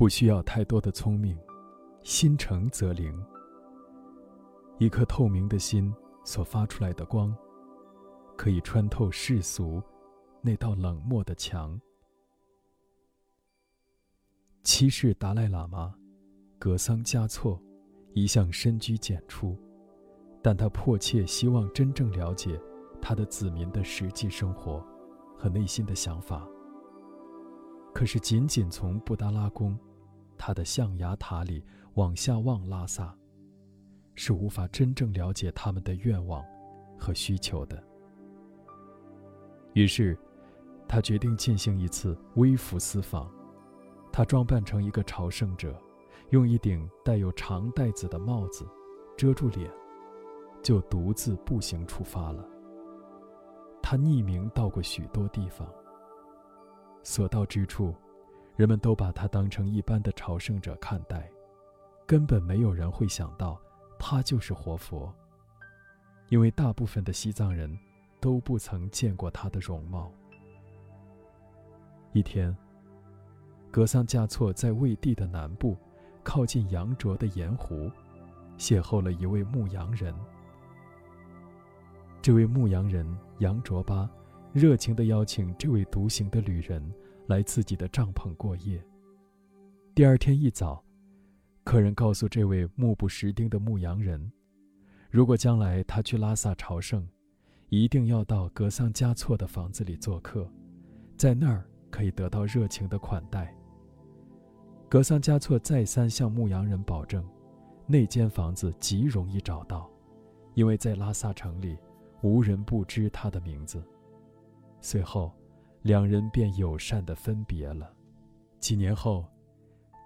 不需要太多的聪明，心诚则灵。一颗透明的心所发出来的光，可以穿透世俗那道冷漠的墙。七世达赖喇嘛格桑嘉措一向深居简出，但他迫切希望真正了解他的子民的实际生活和内心的想法。可是，仅仅从布达拉宫，他的象牙塔里往下望拉萨，是无法真正了解他们的愿望和需求的。于是，他决定进行一次微服私访。他装扮成一个朝圣者，用一顶带有长带子的帽子遮住脸，就独自步行出发了。他匿名到过许多地方。所到之处，人们都把他当成一般的朝圣者看待，根本没有人会想到他就是活佛，因为大部分的西藏人都不曾见过他的容貌。一天，格桑嘉措在卫地的南部，靠近羊卓的盐湖，邂逅了一位牧羊人。这位牧羊人杨卓巴。热情地邀请这位独行的旅人来自己的帐篷过夜。第二天一早，客人告诉这位目不识丁的牧羊人，如果将来他去拉萨朝圣，一定要到格桑嘉措的房子里做客，在那儿可以得到热情的款待。格桑嘉措再三向牧羊人保证，那间房子极容易找到，因为在拉萨城里，无人不知他的名字。随后，两人便友善地分别了。几年后，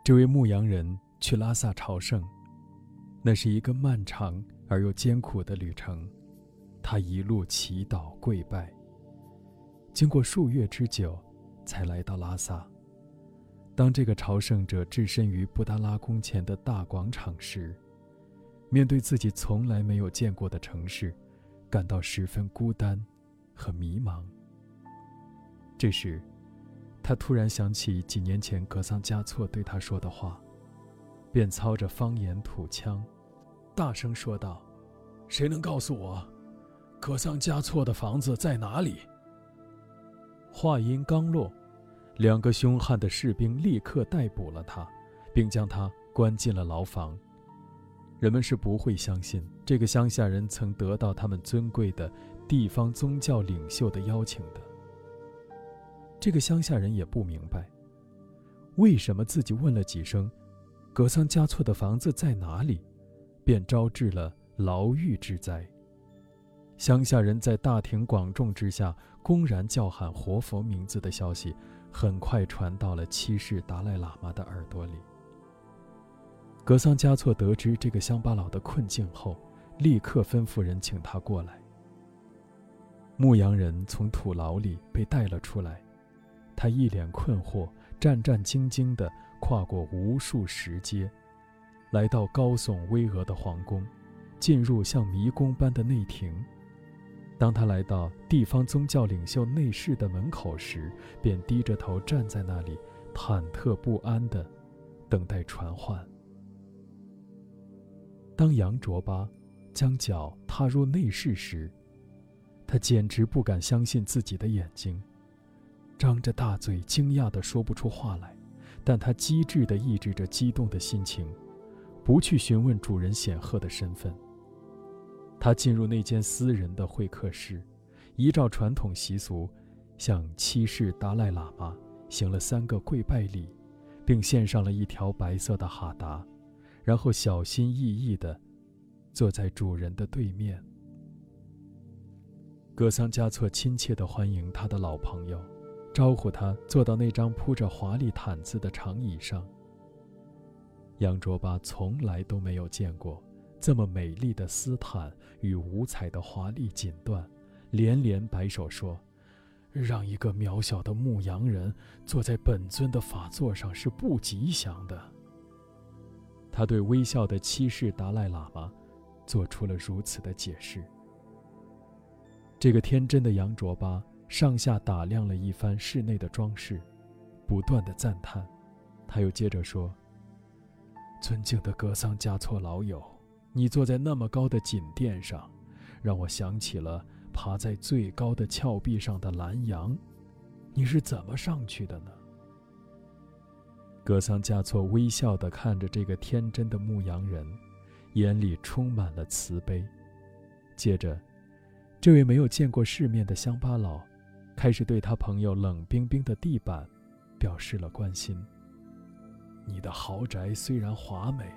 这位牧羊人去拉萨朝圣，那是一个漫长而又艰苦的旅程。他一路祈祷跪拜，经过数月之久，才来到拉萨。当这个朝圣者置身于布达拉宫前的大广场时，面对自己从来没有见过的城市，感到十分孤单和迷茫。这时，他突然想起几年前格桑嘉措对他说的话，便操着方言土腔，大声说道：“谁能告诉我，格桑嘉措的房子在哪里？”话音刚落，两个凶悍的士兵立刻逮捕了他，并将他关进了牢房。人们是不会相信这个乡下人曾得到他们尊贵的地方宗教领袖的邀请的。这个乡下人也不明白，为什么自己问了几声“格桑嘉措的房子在哪里”，便招致了牢狱之灾。乡下人在大庭广众之下公然叫喊活佛名字的消息，很快传到了七世达赖喇嘛的耳朵里。格桑嘉措得知这个乡巴佬的困境后，立刻吩咐人请他过来。牧羊人从土牢里被带了出来。他一脸困惑，战战兢兢地跨过无数石阶，来到高耸巍峨的皇宫，进入像迷宫般的内廷。当他来到地方宗教领袖内室的门口时，便低着头站在那里，忐忑不安地等待传唤。当杨卓巴将脚踏入内室时，他简直不敢相信自己的眼睛。张着大嘴，惊讶的说不出话来，但他机智的抑制着激动的心情，不去询问主人显赫的身份。他进入那间私人的会客室，依照传统习俗，向七世达赖喇嘛行了三个跪拜礼，并献上了一条白色的哈达，然后小心翼翼地坐在主人的对面。格桑嘉措亲切地欢迎他的老朋友。招呼他坐到那张铺着华丽毯子的长椅上。杨卓巴从来都没有见过这么美丽的丝毯与五彩的华丽锦缎，连连摆手说：“让一个渺小的牧羊人坐在本尊的法座上是不吉祥的。”他对微笑的七世达赖喇嘛做出了如此的解释。这个天真的杨卓巴。上下打量了一番室内的装饰，不断的赞叹：“他又接着说：“尊敬的格桑嘉措老友，你坐在那么高的锦殿上，让我想起了爬在最高的峭壁上的蓝羊。你是怎么上去的呢？”格桑嘉措微笑地看着这个天真的牧羊人，眼里充满了慈悲。接着，这位没有见过世面的乡巴佬，开始对他朋友冷冰冰的地板表示了关心。你的豪宅虽然华美，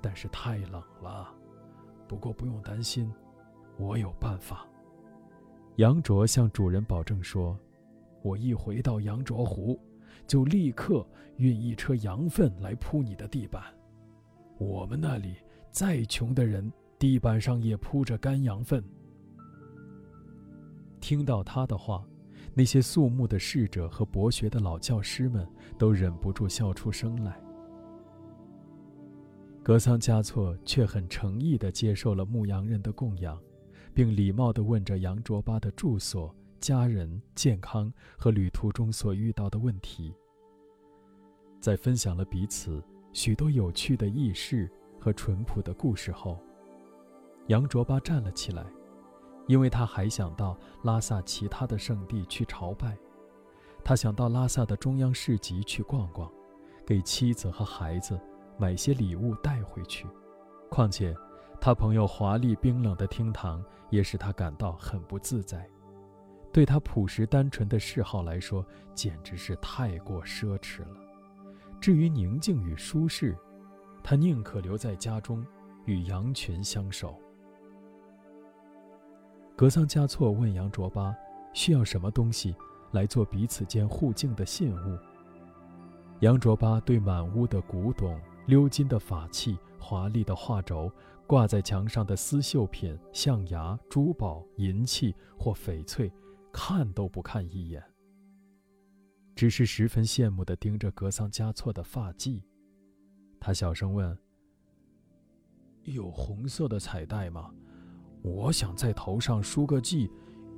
但是太冷了。不过不用担心，我有办法。杨卓向主人保证说：“我一回到羊卓湖，就立刻运一车羊粪来铺你的地板。我们那里再穷的人，地板上也铺着干羊粪。”听到他的话，那些肃穆的侍者和博学的老教师们都忍不住笑出声来。格桑嘉措却很诚意地接受了牧羊人的供养，并礼貌地问着杨卓巴的住所、家人、健康和旅途中所遇到的问题。在分享了彼此许多有趣的轶事和淳朴的故事后，杨卓巴站了起来，因为他还想到拉萨其他的圣地去朝拜，他想到拉萨的中央市集去逛逛，给妻子和孩子。买些礼物带回去，况且，他朋友华丽冰冷的厅堂也使他感到很不自在。对他朴实单纯的嗜好来说，简直是太过奢侈了。至于宁静与舒适，他宁可留在家中，与羊群相守。格桑嘉措问杨卓巴：“需要什么东西来做彼此间互敬的信物？”杨卓巴对满屋的古董。鎏金的法器、华丽的画轴、挂在墙上的丝绣品、象牙、珠宝、银器或翡翠，看都不看一眼，只是十分羡慕地盯着格桑嘉措的发髻。他小声问：“有红色的彩带吗？我想在头上梳个髻，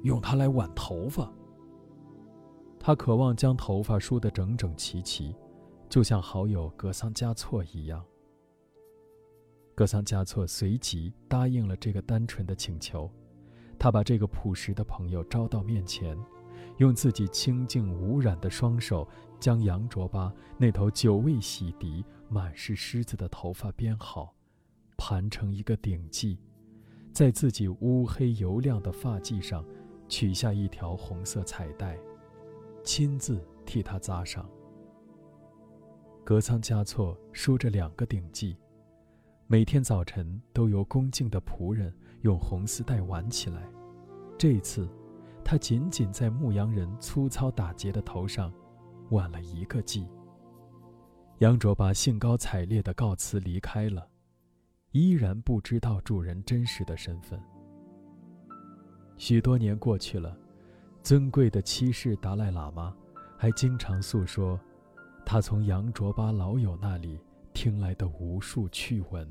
用它来挽头发。”他渴望将头发梳得整整齐齐。就像好友格桑嘉措一样，格桑嘉措随即答应了这个单纯的请求。他把这个朴实的朋友招到面前，用自己清净无染的双手将杨卓巴那头久未洗涤、满是虱子的头发编好，盘成一个顶髻，在自己乌黑油亮的发髻上取下一条红色彩带，亲自替他扎上。格桑嘉措梳着两个顶髻，每天早晨都由恭敬的仆人用红丝带挽起来。这次，他仅仅在牧羊人粗糙打结的头上挽了一个髻。杨卓巴兴高采烈地告辞离开了，依然不知道主人真实的身份。许多年过去了，尊贵的七世达赖喇嘛还经常诉说。他从杨卓巴老友那里听来的无数趣闻。